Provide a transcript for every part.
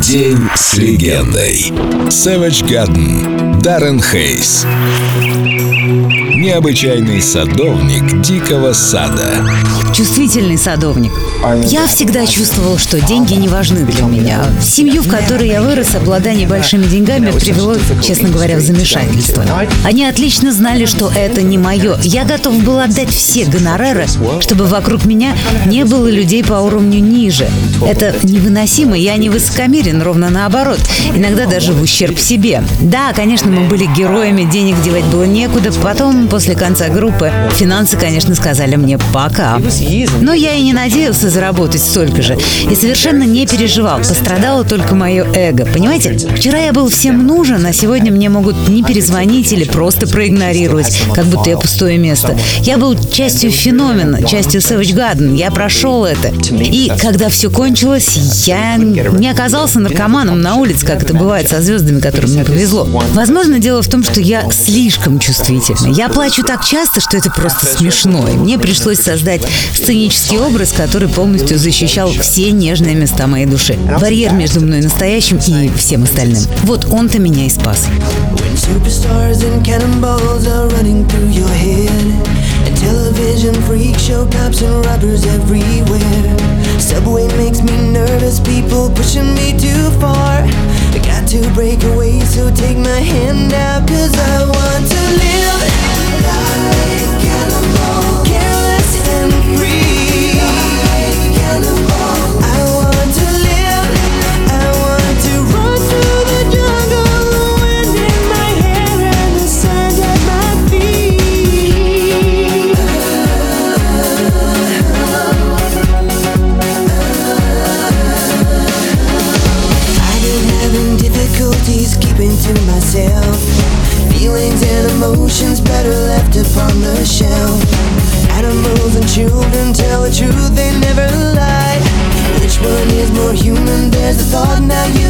День с легендой. Savage Garden. Даррен Хейс. Необычайный садовник дикого сада. Чувствительный садовник. Я всегда чувствовал, что деньги не важны для меня. Семью, в которой я вырос, обладание большими деньгами привело, честно говоря, в замешательство. Они отлично знали, что это не мое. Я готов был отдать все гонорары, чтобы вокруг меня не было людей по уровню ниже. Это невыносимо, я не высокомерен, ровно наоборот. Иногда даже в ущерб себе. Да, конечно, мы были героями, денег девать было некуда. Потом, после конца группы, финансы, конечно, сказали мне «пока». Но я и не надеялся заработать столько же. И совершенно не переживал. Пострадало только мое эго. Понимаете? Вчера я был всем нужен, а сегодня мне могут не перезвонить или просто проигнорировать, как будто я пустое место. Я был частью феномена, частью Savage Garden. Я прошел это. И когда все кончилось, я не оказался наркоманом на улице, как это бывает со звездами, которым мне повезло. Возможно, дело в том, что я слишком чувствительный. Я плачу так часто, что это просто смешно. И мне пришлось создать сценический образ, который полностью защищал все нежные места моей души. Барьер между мной настоящим и всем остальным. Вот он-то меня и спас. Superstars and cannonballs are running through your head And television freak show cops and robbers everywhere Subway makes me nervous, people pushing me too far I got to break away, so take my hand out Cause I want to emotions better left upon the shelf. Animals and children tell the truth, they never lie. Which one is more human? There's a thought, now you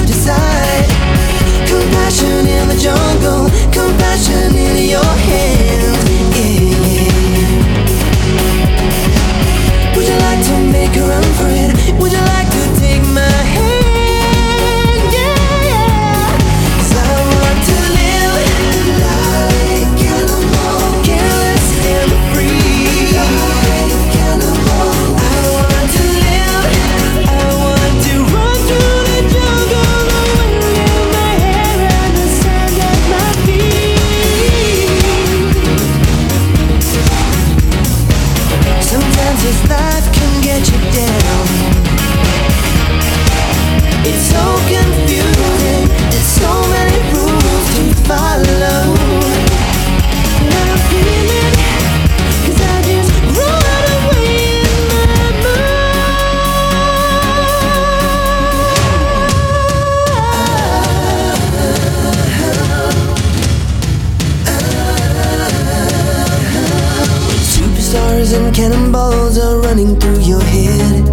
and cannonballs are running through your head.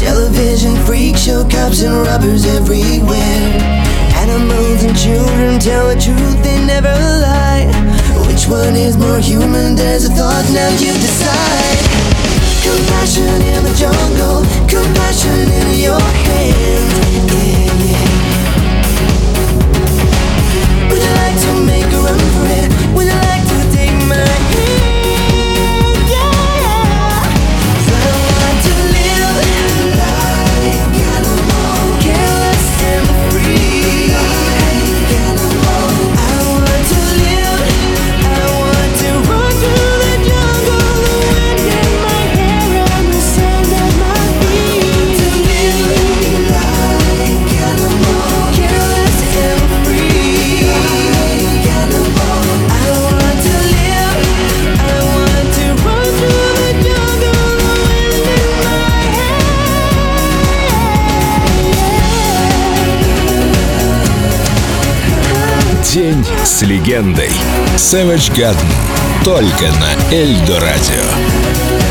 Television freak show cops and robbers everywhere. Animals and children tell the truth, they never lie. Which one is more human? There's a thought, now you decide. Compassion in the jungle, compassion День с легендой. Savage Garden. Только на Эльдо Радио.